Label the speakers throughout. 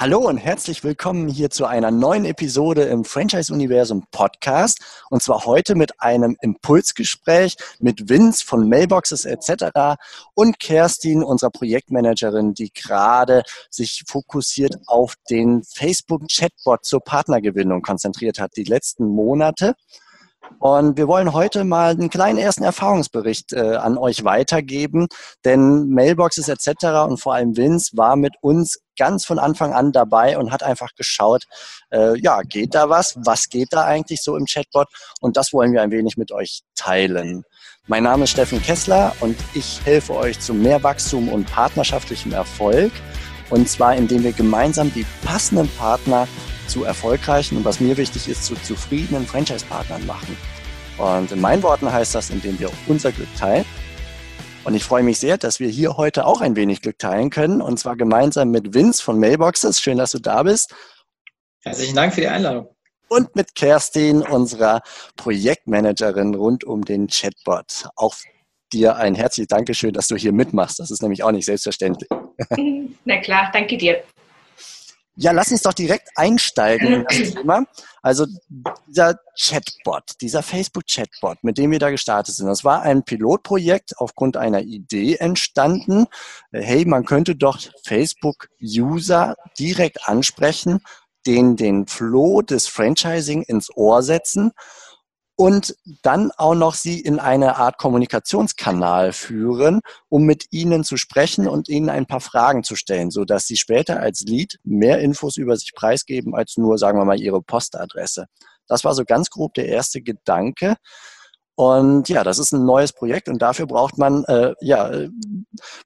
Speaker 1: Hallo und herzlich willkommen hier zu einer neuen Episode im Franchise Universum Podcast. Und zwar heute mit einem Impulsgespräch mit Vince von Mailboxes etc. und Kerstin, unserer Projektmanagerin, die gerade sich fokussiert auf den Facebook-Chatbot zur Partnergewinnung konzentriert hat, die letzten Monate. Und wir wollen heute mal einen kleinen ersten Erfahrungsbericht äh, an euch weitergeben, denn Mailboxes etc. und vor allem Vince war mit uns ganz von Anfang an dabei und hat einfach geschaut, äh, ja, geht da was? Was geht da eigentlich so im Chatbot? Und das wollen wir ein wenig mit euch teilen. Mein Name ist Steffen Kessler und ich helfe euch zu mehr Wachstum und partnerschaftlichem Erfolg. Und zwar, indem wir gemeinsam die passenden Partner zu erfolgreichen und was mir wichtig ist, zu zufriedenen Franchise-Partnern machen. Und in meinen Worten heißt das, indem wir unser Glück teilen. Und ich freue mich sehr, dass wir hier heute auch ein wenig Glück teilen können. Und zwar gemeinsam mit Vince von Mailboxes. Schön, dass du da bist.
Speaker 2: Herzlichen Dank für die Einladung.
Speaker 1: Und mit Kerstin, unserer Projektmanagerin rund um den Chatbot. Auch dir ein herzliches Dankeschön, dass du hier mitmachst. Das ist nämlich auch nicht selbstverständlich.
Speaker 3: Na klar, danke dir.
Speaker 1: Ja, lass uns doch direkt einsteigen in das Thema. Also dieser Chatbot, dieser Facebook-Chatbot, mit dem wir da gestartet sind, das war ein Pilotprojekt aufgrund einer Idee entstanden. Hey, man könnte doch Facebook-User direkt ansprechen, denen den Flow des Franchising ins Ohr setzen und dann auch noch sie in eine Art Kommunikationskanal führen, um mit ihnen zu sprechen und ihnen ein paar Fragen zu stellen, so dass sie später als Lead mehr Infos über sich preisgeben als nur, sagen wir mal, ihre Postadresse. Das war so ganz grob der erste Gedanke. Und ja, das ist ein neues Projekt und dafür braucht man äh, ja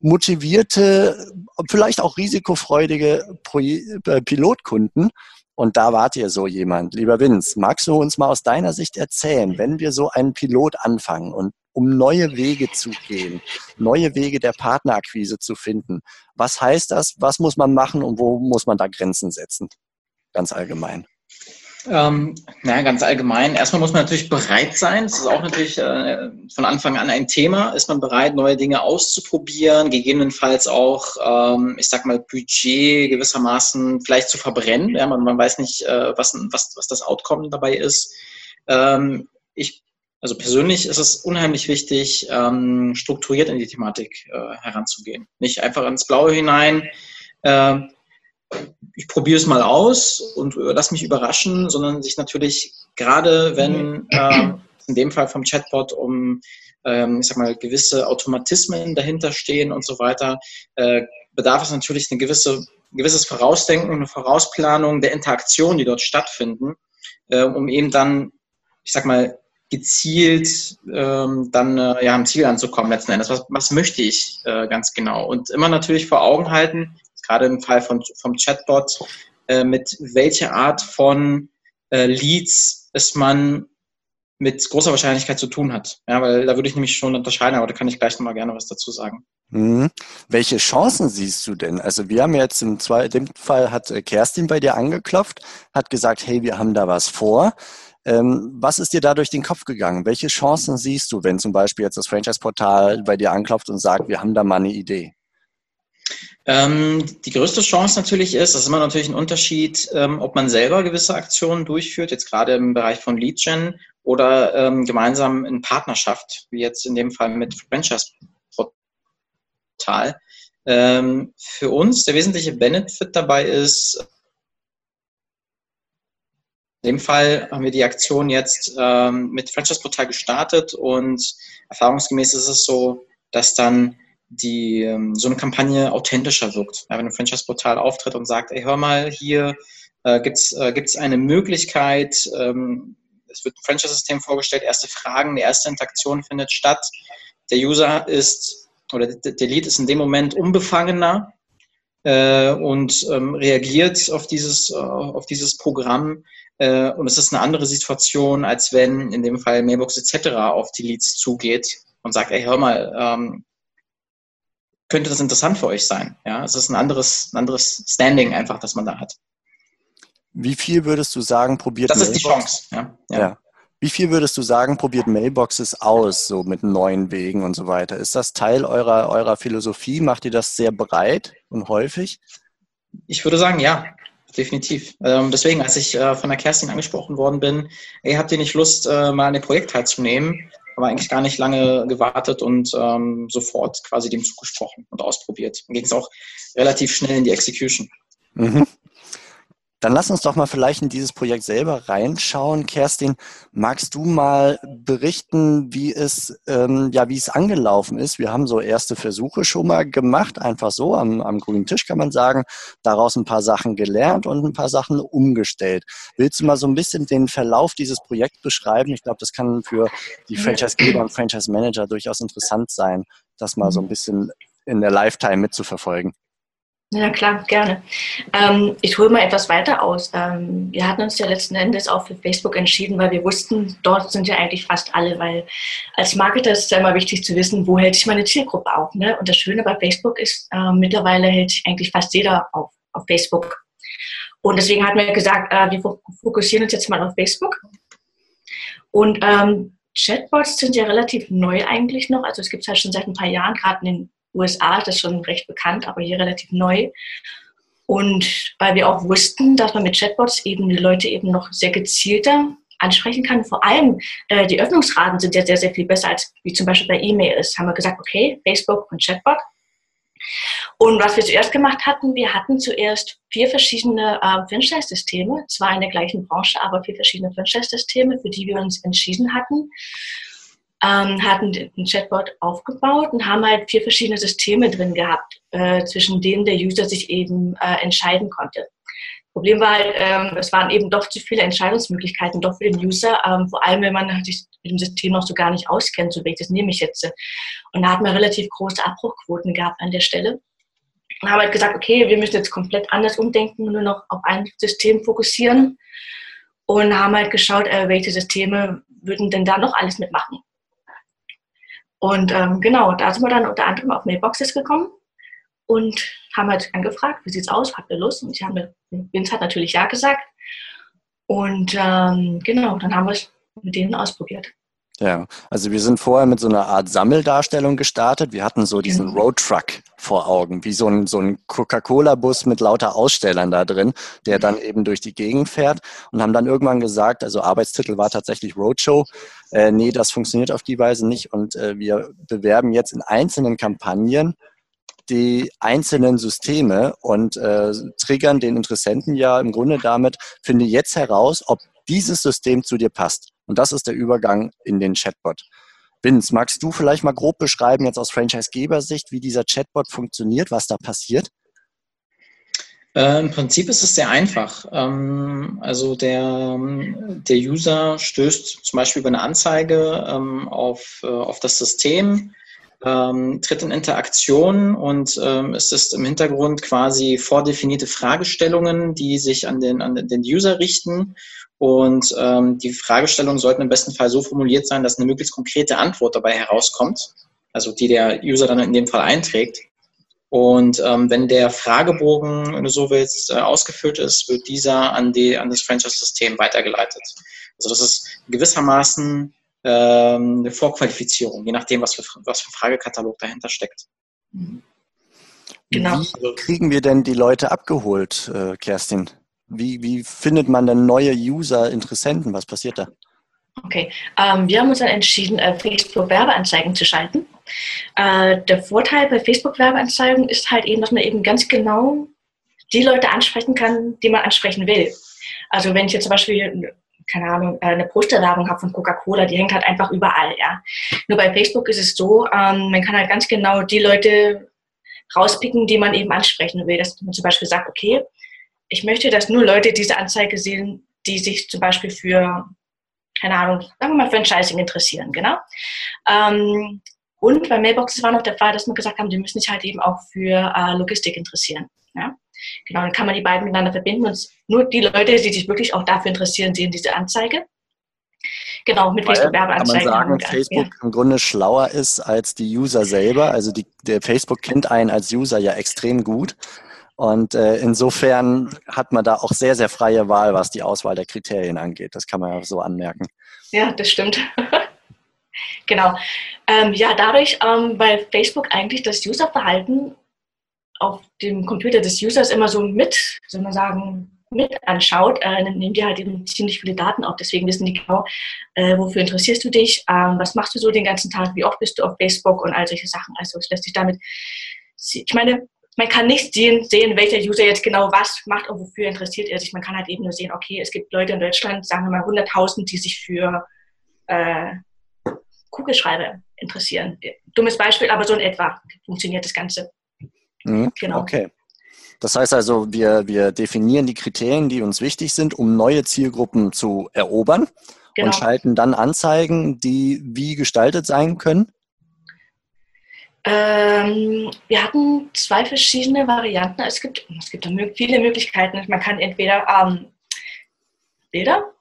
Speaker 1: motivierte, vielleicht auch risikofreudige Pro äh, Pilotkunden, und da wart ihr so jemand. Lieber Vince, magst du uns mal aus deiner Sicht erzählen, wenn wir so einen Pilot anfangen und um neue Wege zu gehen, neue Wege der Partnerakquise zu finden, was heißt das? Was muss man machen und wo muss man da Grenzen setzen? Ganz allgemein.
Speaker 2: Ähm, naja, ganz allgemein. Erstmal muss man natürlich bereit sein. Das ist auch natürlich äh, von Anfang an ein Thema. Ist man bereit, neue Dinge auszuprobieren, gegebenenfalls auch, ähm, ich sag mal, Budget gewissermaßen vielleicht zu verbrennen. Ja, man, man weiß nicht, äh, was, was, was das Outcome dabei ist. Ähm, ich, also persönlich ist es unheimlich wichtig, ähm, strukturiert in die Thematik äh, heranzugehen. Nicht einfach ins Blaue hinein. Ich probiere es mal aus und lass mich überraschen, sondern sich natürlich gerade, wenn äh, in dem Fall vom Chatbot um, ähm, ich sag mal, gewisse Automatismen dahinter stehen und so weiter, äh, bedarf es natürlich eine gewisse, ein gewisses Vorausdenken, eine Vorausplanung der Interaktion, die dort stattfinden, äh, um eben dann, ich sag mal, gezielt ähm, dann äh, ja, am Ziel anzukommen letzten Endes. Was, was möchte ich äh, ganz genau? Und immer natürlich vor Augen halten, gerade im Fall von, vom Chatbot, äh, mit welcher Art von äh, Leads es man mit großer Wahrscheinlichkeit zu tun hat. Ja, weil da würde ich nämlich schon unterscheiden, aber da kann ich gleich nochmal gerne was dazu sagen.
Speaker 1: Mhm. Welche Chancen siehst du denn? Also wir haben jetzt im zweiten Fall hat äh, Kerstin bei dir angeklopft, hat gesagt, hey, wir haben da was vor. Ähm, was ist dir da durch den Kopf gegangen? Welche Chancen siehst du, wenn zum Beispiel jetzt das Franchise-Portal bei dir anklopft und sagt, wir haben da mal eine Idee?
Speaker 2: Ähm, die größte Chance natürlich ist, das ist immer natürlich ein Unterschied, ähm, ob man selber gewisse Aktionen durchführt, jetzt gerade im Bereich von Lead Gen oder ähm, gemeinsam in Partnerschaft, wie jetzt in dem Fall mit Franchise Portal. Ähm, für uns der wesentliche Benefit dabei ist, in dem Fall haben wir die Aktion jetzt ähm, mit Franchise Portal gestartet und erfahrungsgemäß ist es so, dass dann die ähm, so eine Kampagne authentischer wirkt. Ja, wenn ein Franchise-Portal auftritt und sagt, ey, hör mal, hier äh, gibt es äh, eine Möglichkeit, ähm, es wird ein Franchise-System vorgestellt, erste Fragen, die erste Interaktion findet statt. Der User ist oder der Lead ist in dem Moment unbefangener äh, und ähm, reagiert auf dieses, äh, auf dieses Programm. Äh, und es ist eine andere Situation, als wenn in dem Fall Mailbox etc. auf die Leads zugeht und sagt, ey, hör mal, ähm, könnte das interessant für euch sein. Ja, es ist ein anderes, ein anderes Standing einfach, das man da hat.
Speaker 1: Wie viel würdest du sagen, probiert
Speaker 2: Das Mailbox? ist die Chance. Ja,
Speaker 1: ja. ja. Wie viel würdest du sagen, probiert Mailboxes aus, so mit neuen Wegen und so weiter? Ist das Teil eurer, eurer Philosophie? Macht ihr das sehr breit und häufig?
Speaker 2: Ich würde sagen, ja. definitiv. Ähm, deswegen, als ich äh, von der Kerstin angesprochen worden bin, ey, habt ihr nicht Lust, äh, mal an dem Projekt teilzunehmen? Aber eigentlich gar nicht lange gewartet und ähm, sofort quasi dem zugesprochen und ausprobiert. Dann ging es auch relativ schnell in die Execution. Mhm.
Speaker 1: Dann lass uns doch mal vielleicht in dieses Projekt selber reinschauen. Kerstin, magst du mal berichten, wie es, ähm, ja, wie es angelaufen ist? Wir haben so erste Versuche schon mal gemacht, einfach so am, am grünen Tisch kann man sagen, daraus ein paar Sachen gelernt und ein paar Sachen umgestellt. Willst du mal so ein bisschen den Verlauf dieses Projekts beschreiben? Ich glaube, das kann für die Franchisegeber und Franchise Manager durchaus interessant sein, das mal so ein bisschen in der Lifetime mitzuverfolgen.
Speaker 3: Ja, klar, gerne. Ähm, ich hole mal etwas weiter aus. Ähm, wir hatten uns ja letzten Endes auch für Facebook entschieden, weil wir wussten, dort sind ja eigentlich fast alle, weil als Marketer ist es ja immer wichtig zu wissen, wo hält sich meine Zielgruppe auf. Ne? Und das Schöne bei Facebook ist, äh, mittlerweile hält sich eigentlich fast jeder auf, auf Facebook. Und deswegen hatten wir gesagt, äh, wir fokussieren uns jetzt mal auf Facebook. Und ähm, Chatbots sind ja relativ neu eigentlich noch. Also es gibt es halt schon seit ein paar Jahren, gerade in den USA ist das schon recht bekannt, aber hier relativ neu. Und weil wir auch wussten, dass man mit Chatbots eben die Leute eben noch sehr gezielter ansprechen kann. Vor allem äh, die Öffnungsraten sind ja sehr, sehr viel besser als wie zum Beispiel bei E-Mail ist. Haben wir gesagt, okay, Facebook und Chatbot. Und was wir zuerst gemacht hatten, wir hatten zuerst vier verschiedene äh, Franchise-Systeme, zwar in der gleichen Branche, aber vier verschiedene Franchise-Systeme, für die wir uns entschieden hatten ähm, hatten ein Chatbot aufgebaut und haben halt vier verschiedene Systeme drin gehabt, äh, zwischen denen der User sich eben äh, entscheiden konnte. Problem war halt, ähm, es waren eben doch zu viele Entscheidungsmöglichkeiten, doch für den User, ähm, vor allem wenn man sich mit dem System noch so gar nicht auskennt, so welches nehme ich jetzt. Und da hat man relativ große Abbruchquoten gehabt an der Stelle. Und haben halt gesagt, okay, wir müssen jetzt komplett anders umdenken, nur noch auf ein System fokussieren. Und haben halt geschaut, äh, welche Systeme würden denn da noch alles mitmachen. Und ähm, genau, da sind wir dann unter anderem auf Mailboxes gekommen und haben halt angefragt, wie sieht's aus, habt ihr Lust? Und ich habe, Vince hat natürlich ja gesagt. Und ähm, genau, dann haben wir es mit denen ausprobiert.
Speaker 1: Ja, also wir sind vorher mit so einer Art Sammeldarstellung gestartet. Wir hatten so diesen mhm. Roadtruck vor Augen, wie so ein, so ein Coca-Cola-Bus mit lauter Ausstellern da drin, der dann eben durch die Gegend fährt und haben dann irgendwann gesagt, also Arbeitstitel war tatsächlich Roadshow, äh, nee, das funktioniert auf die Weise nicht und äh, wir bewerben jetzt in einzelnen Kampagnen die einzelnen Systeme und äh, triggern den Interessenten ja im Grunde damit, finde jetzt heraus, ob dieses System zu dir passt. Und das ist der Übergang in den Chatbot. Vince, magst du vielleicht mal grob beschreiben, jetzt aus Franchise-Geber-Sicht, wie dieser Chatbot funktioniert, was da passiert?
Speaker 2: Äh, Im Prinzip ist es sehr einfach. Ähm, also der, der User stößt zum Beispiel über eine Anzeige ähm, auf, äh, auf das System, ähm, tritt in Interaktion und ähm, es ist im Hintergrund quasi vordefinierte Fragestellungen, die sich an den, an den User richten und ähm, die Fragestellungen sollten im besten Fall so formuliert sein, dass eine möglichst konkrete Antwort dabei herauskommt, also die der User dann in dem Fall einträgt. Und ähm, wenn der Fragebogen, wenn du so willst, äh, ausgefüllt ist, wird dieser an, die, an das Franchise-System weitergeleitet. Also das ist gewissermaßen ähm, eine Vorqualifizierung, je nachdem, was für, was für Fragekatalog dahinter steckt.
Speaker 1: Genau. Wie kriegen wir denn die Leute abgeholt, äh, Kerstin? Wie, wie findet man denn neue User, Interessenten? Was passiert da?
Speaker 3: Okay, ähm, wir haben uns dann entschieden, äh, Facebook-Werbeanzeigen zu schalten. Äh, der Vorteil bei Facebook-Werbeanzeigen ist halt eben, dass man eben ganz genau die Leute ansprechen kann, die man ansprechen will. Also wenn ich jetzt zum Beispiel keine Ahnung, äh, eine Posterwerbung habe von Coca-Cola, die hängt halt einfach überall, ja. Nur bei Facebook ist es so, ähm, man kann halt ganz genau die Leute rauspicken, die man eben ansprechen will. Dass man zum Beispiel sagt, okay, ich möchte, dass nur Leute diese Anzeige sehen, die sich zum Beispiel für, keine Ahnung, sagen wir mal Franchising interessieren, genau. Ähm, und bei Mailboxes war noch der Fall, dass wir gesagt haben, die müssen sich halt eben auch für äh, Logistik interessieren. Ja? Genau, dann kann man die beiden miteinander verbinden und nur die Leute, die sich wirklich auch dafür interessieren, sehen diese Anzeige. Genau, mit Facebook-Werbeanzeigen.
Speaker 1: Kann man sagen, Facebook ja. im Grunde schlauer ist als die User selber. Also die, der Facebook kennt einen als User ja extrem gut. Und äh, insofern hat man da auch sehr, sehr freie Wahl, was die Auswahl der Kriterien angeht. Das kann man ja so anmerken.
Speaker 3: Ja, das stimmt. genau. Ähm, ja, dadurch, ähm, weil Facebook eigentlich das Userverhalten auf dem Computer des Users immer so mit, soll man sagen, mit anschaut, äh, dann nehmen die halt eben ziemlich viele Daten auf. Deswegen wissen die genau, äh, wofür interessierst du dich, ähm, was machst du so den ganzen Tag, wie oft bist du auf Facebook und all solche Sachen. Also es lässt sich damit, ich meine, man kann nicht sehen, sehen, welcher User jetzt genau was macht und wofür interessiert er sich. Man kann halt eben nur sehen, okay, es gibt Leute in Deutschland, sagen wir mal 100.000, die sich für äh, Kugelschreiber interessieren. Dummes Beispiel, aber so in etwa funktioniert das Ganze.
Speaker 1: Mhm, genau. Okay. Das heißt also, wir, wir definieren die Kriterien, die uns wichtig sind, um neue Zielgruppen zu erobern genau. und schalten dann Anzeigen, die wie gestaltet sein können.
Speaker 3: Ähm, wir hatten zwei verschiedene Varianten. Es gibt, es gibt viele Möglichkeiten. Man kann entweder ähm, Bilder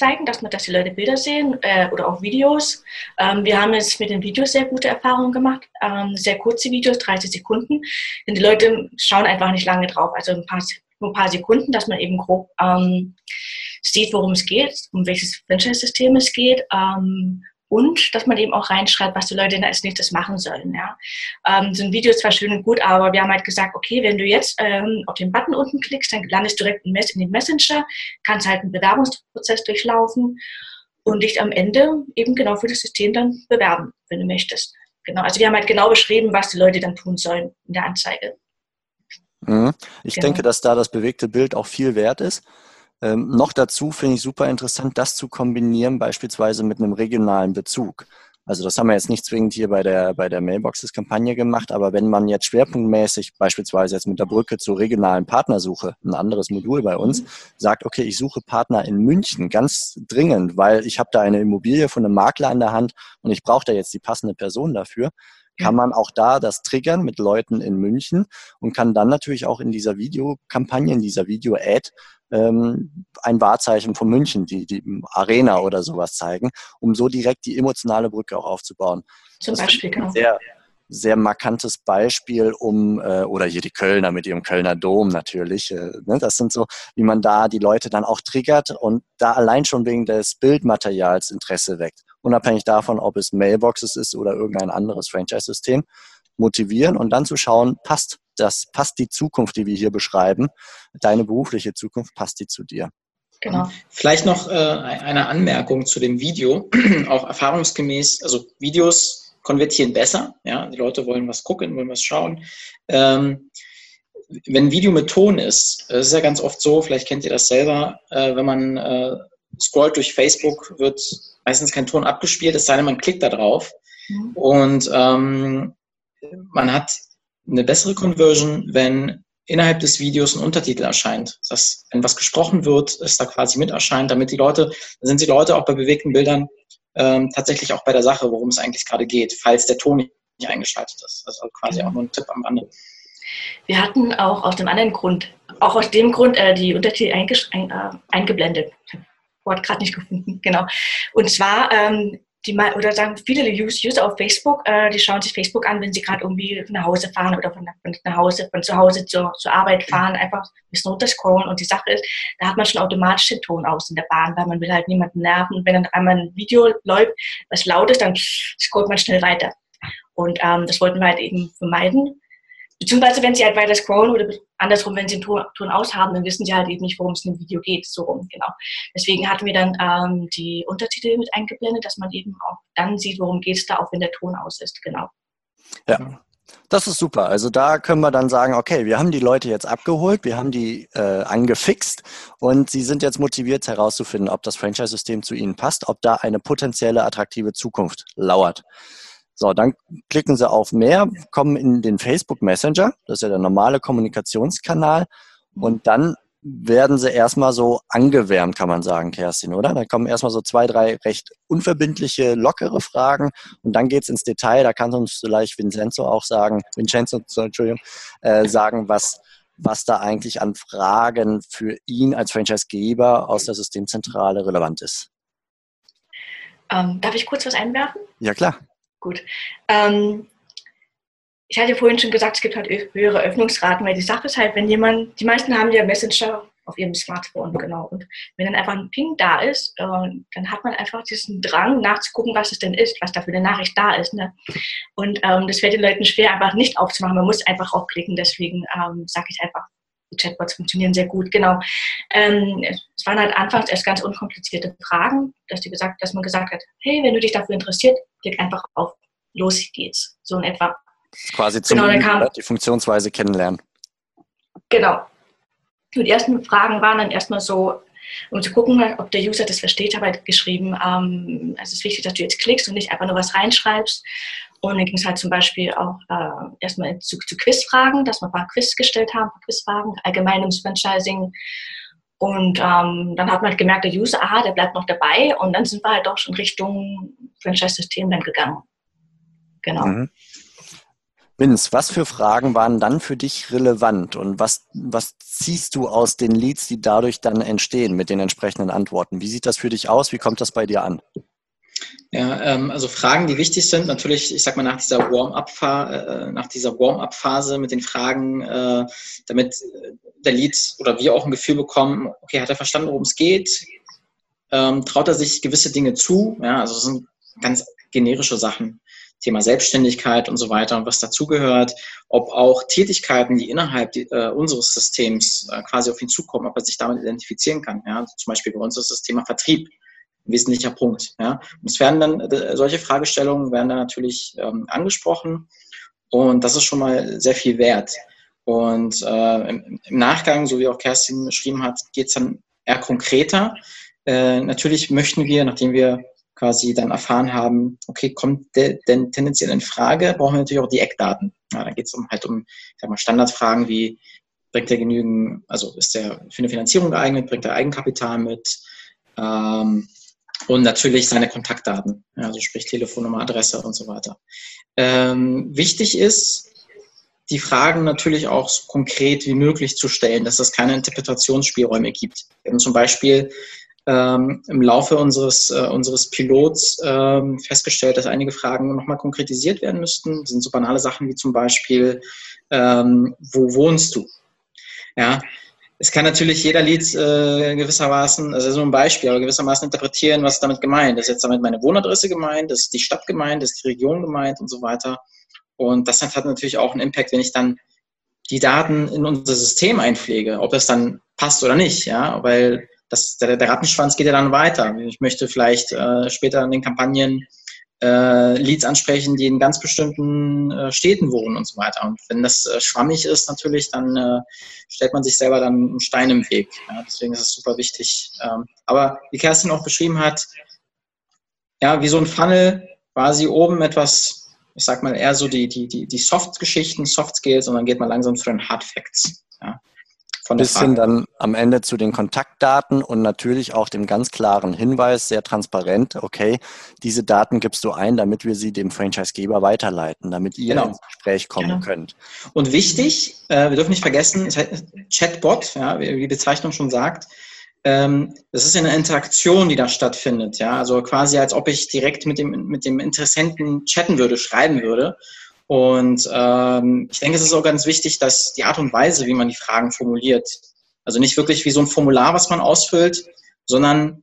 Speaker 3: zeigen, dass, man, dass die Leute Bilder sehen äh, oder auch Videos. Ähm, wir haben jetzt mit den Videos sehr gute Erfahrungen gemacht. Ähm, sehr kurze Videos, 30 Sekunden. Denn die Leute schauen einfach nicht lange drauf. Also ein paar, nur ein paar Sekunden, dass man eben grob ähm, sieht, worum es geht, um welches Franchise-System es geht. Und dass man eben auch reinschreibt, was die Leute denn als nächstes machen sollen. Ja. Ähm, so ein Video ist zwar schön und gut, aber wir haben halt gesagt, okay, wenn du jetzt ähm, auf den Button unten klickst, dann landest du direkt in den Messenger, kannst halt einen Bewerbungsprozess durchlaufen und dich am Ende eben genau für das System dann bewerben, wenn du möchtest. Genau, also wir haben halt genau beschrieben, was die Leute dann tun sollen in der Anzeige.
Speaker 1: Mhm. Ich genau. denke, dass da das bewegte Bild auch viel wert ist. Ähm, noch dazu finde ich super interessant, das zu kombinieren, beispielsweise mit einem regionalen Bezug. Also das haben wir jetzt nicht zwingend hier bei der, bei der Mailboxes-Kampagne gemacht, aber wenn man jetzt schwerpunktmäßig beispielsweise jetzt mit der Brücke zur regionalen Partnersuche, ein anderes Modul bei uns, sagt, okay, ich suche Partner in München ganz dringend, weil ich habe da eine Immobilie von einem Makler an der Hand und ich brauche da jetzt die passende Person dafür, kann man auch da das triggern mit Leuten in München und kann dann natürlich auch in dieser Videokampagne, in dieser Video-Ad ähm, ein Wahrzeichen von München, die, die Arena oder sowas zeigen, um so direkt die emotionale Brücke auch aufzubauen.
Speaker 3: Zum das Beispiel, genau.
Speaker 1: Sehr, sehr markantes Beispiel, um, äh, oder hier die Kölner mit ihrem Kölner Dom natürlich. Äh, ne? Das sind so, wie man da die Leute dann auch triggert und da allein schon wegen des Bildmaterials Interesse weckt. Unabhängig davon, ob es Mailboxes ist oder irgendein anderes Franchise-System, motivieren und dann zu schauen, passt das, passt die Zukunft, die wir hier beschreiben, deine berufliche Zukunft, passt die zu dir.
Speaker 2: Genau. Vielleicht noch äh, eine Anmerkung zu dem Video. Auch erfahrungsgemäß, also Videos konvertieren besser. Ja, die Leute wollen was gucken, wollen was schauen. Ähm, wenn ein Video mit Ton ist, es ist ja ganz oft so, vielleicht kennt ihr das selber, äh, wenn man äh, scrollt durch Facebook, wird meistens kein Ton abgespielt, es sei denn, man klickt da drauf. Mhm. Und ähm, man hat eine bessere Conversion, wenn innerhalb des Videos ein Untertitel erscheint. Das, wenn was gesprochen wird, es da quasi mit erscheint, damit die Leute, da sind die Leute auch bei bewegten Bildern ähm, tatsächlich auch bei der Sache, worum es eigentlich gerade geht, falls der Ton nicht eingeschaltet ist. Also quasi auch nur ein Tipp am Rande.
Speaker 3: Wir hatten auch aus dem anderen Grund, auch aus dem Grund äh, die Untertitel ein, äh, eingeblendet. Wort gerade nicht gefunden, genau. Und zwar ähm, die mal oder sagen viele User auf Facebook, äh, die schauen sich Facebook an, wenn sie gerade irgendwie nach Hause fahren oder von, von nach Hause, von zu Hause zur, zur Arbeit fahren, einfach ein bisschen runterscrollen. Und die Sache ist, da hat man schon automatisch den Ton aus in der Bahn, weil man will halt niemanden nerven. Und wenn dann einmal ein Video läuft, was laut ist, dann scrollt man schnell weiter. Und ähm, das wollten wir halt eben vermeiden. Beziehungsweise, wenn sie halt weiter scrollen oder andersrum, wenn sie den Ton, Ton aushaben, dann wissen sie halt eben nicht, worum es in dem Video geht. So rum, genau. Deswegen hatten wir dann ähm, die Untertitel mit eingeblendet, dass man eben auch dann sieht, worum geht es da, auch wenn der Ton aus ist. Genau.
Speaker 1: Ja. Das ist super. Also da können wir dann sagen, okay, wir haben die Leute jetzt abgeholt, wir haben die äh, angefixt und sie sind jetzt motiviert herauszufinden, ob das Franchise-System zu ihnen passt, ob da eine potenzielle attraktive Zukunft lauert. So, dann klicken Sie auf Mehr, kommen in den Facebook Messenger, das ist ja der normale Kommunikationskanal, und dann werden sie erstmal so angewärmt, kann man sagen, Kerstin, oder? Da kommen erstmal so zwei, drei recht unverbindliche, lockere Fragen und dann geht's ins Detail. Da kann uns vielleicht Vincenzo auch sagen, Vincenzo, Entschuldigung, äh, sagen, was, was da eigentlich an Fragen für ihn als Franchisegeber aus der Systemzentrale relevant ist.
Speaker 3: Ähm, darf ich kurz was einwerfen?
Speaker 1: Ja, klar.
Speaker 3: Gut. Ähm, ich hatte vorhin schon gesagt, es gibt halt höhere Öffnungsraten, weil die Sache ist halt, wenn jemand, die meisten haben ja Messenger auf ihrem Smartphone, genau. Und wenn dann einfach ein Ping da ist, äh, dann hat man einfach diesen Drang nachzugucken, was es denn ist, was da für eine Nachricht da ist. Ne? Und ähm, das fällt den Leuten schwer, einfach nicht aufzumachen. Man muss einfach aufklicken. Deswegen ähm, sage ich einfach, die Chatbots funktionieren sehr gut, genau. Ähm, es waren halt anfangs erst ganz unkomplizierte Fragen, dass, die gesagt, dass man gesagt hat, hey, wenn du dich dafür interessiert, klick einfach auf, los geht's, so in etwa.
Speaker 1: Quasi zum genau, kam, die Funktionsweise kennenlernen.
Speaker 3: Genau. Und die ersten Fragen waren dann erstmal so, um zu gucken, ob der User das versteht, habe ich geschrieben, ähm, es ist wichtig, dass du jetzt klickst und nicht einfach nur was reinschreibst. Und dann ging es halt zum Beispiel auch äh, erstmal zu, zu Quizfragen, dass wir ein paar Quiz gestellt haben, Quizfragen, allgemein ums Franchising. Und ähm, dann hat man halt gemerkt, der User, aha, der bleibt noch dabei. Und dann sind wir halt auch schon Richtung Franchise-System dann gegangen. Genau. Mhm.
Speaker 1: Vince, was für Fragen waren dann für dich relevant und was, was ziehst du aus den Leads, die dadurch dann entstehen mit den entsprechenden Antworten? Wie sieht das für dich aus? Wie kommt das bei dir an?
Speaker 2: Ja, ähm, also Fragen, die wichtig sind, natürlich, ich sag mal, nach dieser Warm-up-Phase, äh, nach dieser Warm-up-Phase mit den Fragen, äh, damit der Lead oder wir auch ein Gefühl bekommen, okay, hat er verstanden, worum es geht? Ähm, traut er sich gewisse Dinge zu? Ja, also das sind ganz generische Sachen. Thema Selbstständigkeit und so weiter und was dazugehört, ob auch Tätigkeiten, die innerhalb äh, unseres Systems äh, quasi auf ihn zukommen, ob er sich damit identifizieren kann. Ja? Also zum Beispiel bei uns ist das Thema Vertrieb wesentlicher Punkt. Ja? Und es werden dann, äh, solche Fragestellungen werden dann natürlich ähm, angesprochen und das ist schon mal sehr viel wert. Und äh, im, im, Nachgang, so wie auch Kerstin beschrieben hat, geht es dann eher konkreter. Äh, natürlich möchten wir, nachdem wir quasi dann erfahren haben, okay, kommt denn tendenziell in Frage, brauchen wir natürlich auch die Eckdaten. Ja, da geht es um, halt um ich sag mal, Standardfragen wie, bringt er genügend, also ist er für eine Finanzierung geeignet, bringt er Eigenkapital mit ähm, und natürlich seine Kontaktdaten, also sprich Telefonnummer, Adresse und so weiter. Ähm, wichtig ist, die Fragen natürlich auch so konkret wie möglich zu stellen, dass es keine Interpretationsspielräume gibt. Wir haben zum Beispiel ähm, im Laufe unseres, äh, unseres Pilots ähm, festgestellt, dass einige Fragen nochmal konkretisiert werden müssten. Das sind so banale Sachen wie zum Beispiel, ähm, wo wohnst du? Ja, es kann natürlich jeder Lied äh, gewissermaßen, also so ein Beispiel, aber gewissermaßen interpretieren, was damit gemeint ist. Jetzt damit meine Wohnadresse gemeint, ist die Stadt gemeint, ist die Region gemeint und so weiter. Und das hat natürlich auch einen Impact, wenn ich dann die Daten in unser System einpflege, ob es dann passt oder nicht, ja, weil das, der, der Rattenschwanz geht ja dann weiter. Ich möchte vielleicht äh, später in den Kampagnen äh, Leads ansprechen, die in ganz bestimmten äh, Städten wohnen und so weiter. Und wenn das äh, schwammig ist natürlich, dann äh, stellt man sich selber dann einen Stein im Weg. Ja, deswegen ist es super wichtig. Ähm, aber wie Kerstin auch beschrieben hat, ja, wie so ein Funnel, quasi oben etwas, ich sag mal eher so die, die, die, die Soft-Geschichten, Soft-Skills und dann geht man langsam zu den Hard Facts. Ja
Speaker 1: von bis hin dann am Ende zu den Kontaktdaten und natürlich auch dem ganz klaren Hinweis, sehr transparent, okay, diese Daten gibst du ein, damit wir sie dem Franchisegeber weiterleiten, damit ihr genau. ins Gespräch kommen genau. könnt.
Speaker 2: Und wichtig, äh, wir dürfen nicht vergessen, Chatbot, ja, wie die Bezeichnung schon sagt, ähm, das ist eine Interaktion, die da stattfindet, ja, also quasi als ob ich direkt mit dem, mit dem Interessenten chatten würde, schreiben würde. Und ähm, ich denke, es ist auch ganz wichtig, dass die Art und Weise, wie man die Fragen formuliert, also nicht wirklich wie so ein Formular, was man ausfüllt, sondern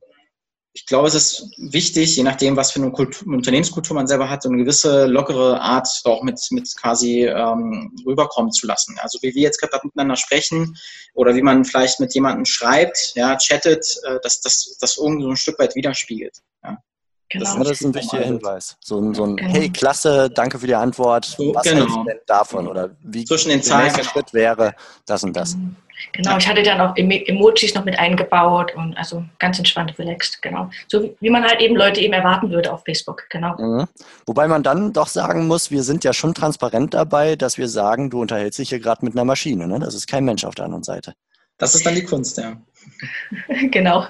Speaker 2: ich glaube, es ist wichtig, je nachdem, was für eine, Kultur, Unternehmenskultur man selber hat, so eine gewisse lockere Art auch mit, mit quasi ähm, rüberkommen zu lassen. Also wie wir jetzt gerade miteinander sprechen oder wie man vielleicht mit jemandem schreibt, ja, chattet, äh, dass das, das irgendwie so ein Stück weit widerspiegelt. Ja.
Speaker 1: Genau. Das, ist ein wichtiger Hinweis. So ein, so ein genau. hey, klasse, danke für die Antwort. So, Was genau. hältst du denn davon? Oder wie
Speaker 2: Zwischen den Zahlen, der nächste.
Speaker 1: Schritt wäre das und das.
Speaker 3: Genau, ich hatte dann auch Emojis noch mit eingebaut und also ganz entspannt, relaxed, genau. So wie man halt eben Leute eben erwarten würde auf Facebook, genau. Mhm.
Speaker 1: Wobei man dann doch sagen muss, wir sind ja schon transparent dabei, dass wir sagen, du unterhältst dich hier gerade mit einer Maschine. Ne? Das ist kein Mensch auf der anderen Seite.
Speaker 2: Das ist dann die Kunst, ja.
Speaker 3: genau.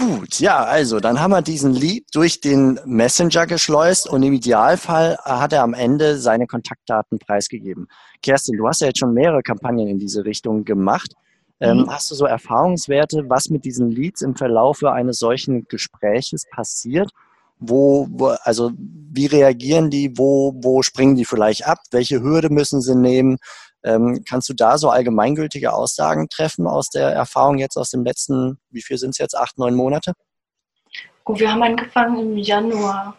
Speaker 1: Gut, ja, also dann haben wir diesen Lead durch den Messenger geschleust und im Idealfall hat er am Ende seine Kontaktdaten preisgegeben. Kerstin, du hast ja jetzt schon mehrere Kampagnen in diese Richtung gemacht. Ähm, mhm. Hast du so Erfahrungswerte, was mit diesen Leads im Verlaufe eines solchen Gespräches passiert? Wo, wo, also wie reagieren die? Wo, wo springen die vielleicht ab? Welche Hürde müssen sie nehmen? Ähm, kannst du da so allgemeingültige Aussagen treffen aus der Erfahrung jetzt aus den letzten, wie viel sind es jetzt, acht, neun Monate?
Speaker 3: Gut, wir haben angefangen im Januar.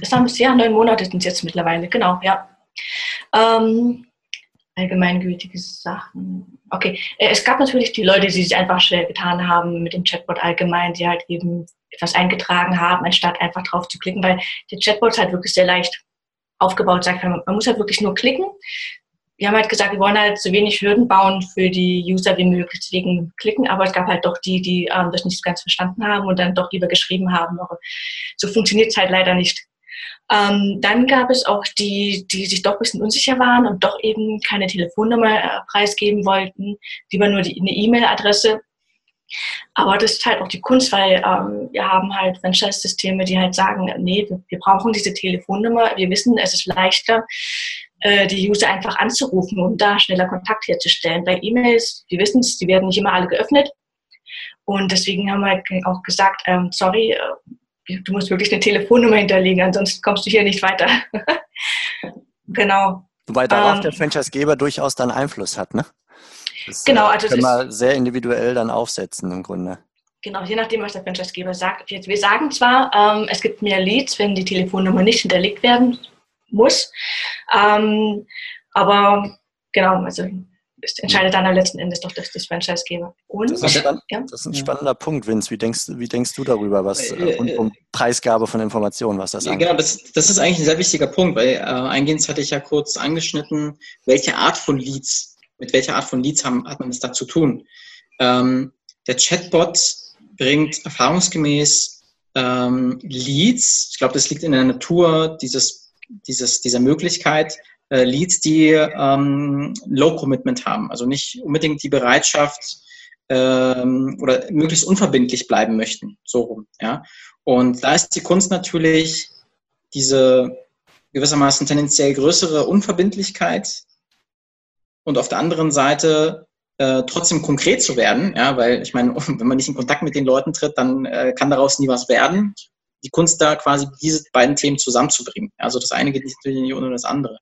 Speaker 3: Es haben ja neun Monate sind es jetzt mittlerweile, genau, ja. Ähm, allgemeingültige Sachen. Okay, äh, es gab natürlich die Leute, die sich einfach schwer getan haben mit dem Chatbot allgemein, die halt eben etwas eingetragen haben, anstatt einfach drauf zu klicken, weil der Chatbot ist halt wirklich sehr leicht aufgebaut, sagt man, man muss halt wirklich nur klicken. Wir haben halt gesagt, wir wollen halt so wenig Hürden bauen für die User wie möglich, deswegen klicken, aber es gab halt doch die, die ähm, das nicht ganz verstanden haben und dann doch lieber geschrieben haben. Aber so funktioniert es halt leider nicht. Ähm, dann gab es auch die, die sich doch ein bisschen unsicher waren und doch eben keine Telefonnummer äh, preisgeben wollten, lieber nur die, eine E-Mail-Adresse. Aber das ist halt auch die Kunst, weil ähm, wir haben halt Franchise-Systeme, die halt sagen, nee, wir, brauchen diese Telefonnummer. Wir wissen, es ist leichter, die User einfach anzurufen, um da schneller Kontakt herzustellen. Bei E-Mails, wir wissen es, die werden nicht immer alle geöffnet. Und deswegen haben wir auch gesagt, ähm, sorry, äh, du musst wirklich eine Telefonnummer hinterlegen, ansonsten kommst du hier nicht weiter. genau.
Speaker 1: Wobei darauf ähm, der Franchisegeber durchaus dann Einfluss hat, ne? Das,
Speaker 3: genau, äh, also
Speaker 1: kann man sehr individuell dann aufsetzen im Grunde.
Speaker 3: Genau, je nachdem, was der Franchisegeber sagt. Wir sagen zwar, ähm, es gibt mehr Leads, wenn die Telefonnummer nicht hinterlegt werden muss, ähm, aber genau, also es entscheidet dann am letzten Endes doch das, das Franchisegeber.
Speaker 1: Und, das, ist ein, ja? das ist ein spannender Punkt, Vince. Wie denkst, wie denkst du darüber, was äh, äh um Preisgabe von Informationen, was das
Speaker 2: ja, angeht? Genau, das, das ist eigentlich ein sehr wichtiger Punkt, weil äh, eingehend hatte ich ja kurz angeschnitten, welche Art von Leads, mit welcher Art von Leads haben, hat man es da zu tun. Ähm, der Chatbot bringt erfahrungsgemäß ähm, Leads, ich glaube, das liegt in der Natur dieses, dieses, dieser Möglichkeit, äh, Leads, die ähm, Low Commitment haben, also nicht unbedingt die Bereitschaft ähm, oder möglichst unverbindlich bleiben möchten, so rum. Ja? Und da ist die Kunst natürlich diese gewissermaßen tendenziell größere Unverbindlichkeit und auf der anderen Seite äh, trotzdem konkret zu werden, ja, weil ich meine, wenn man nicht in Kontakt mit den Leuten tritt, dann äh, kann daraus nie was werden. Die Kunst da quasi diese beiden Themen zusammenzubringen. Also das eine geht nicht ohne das andere.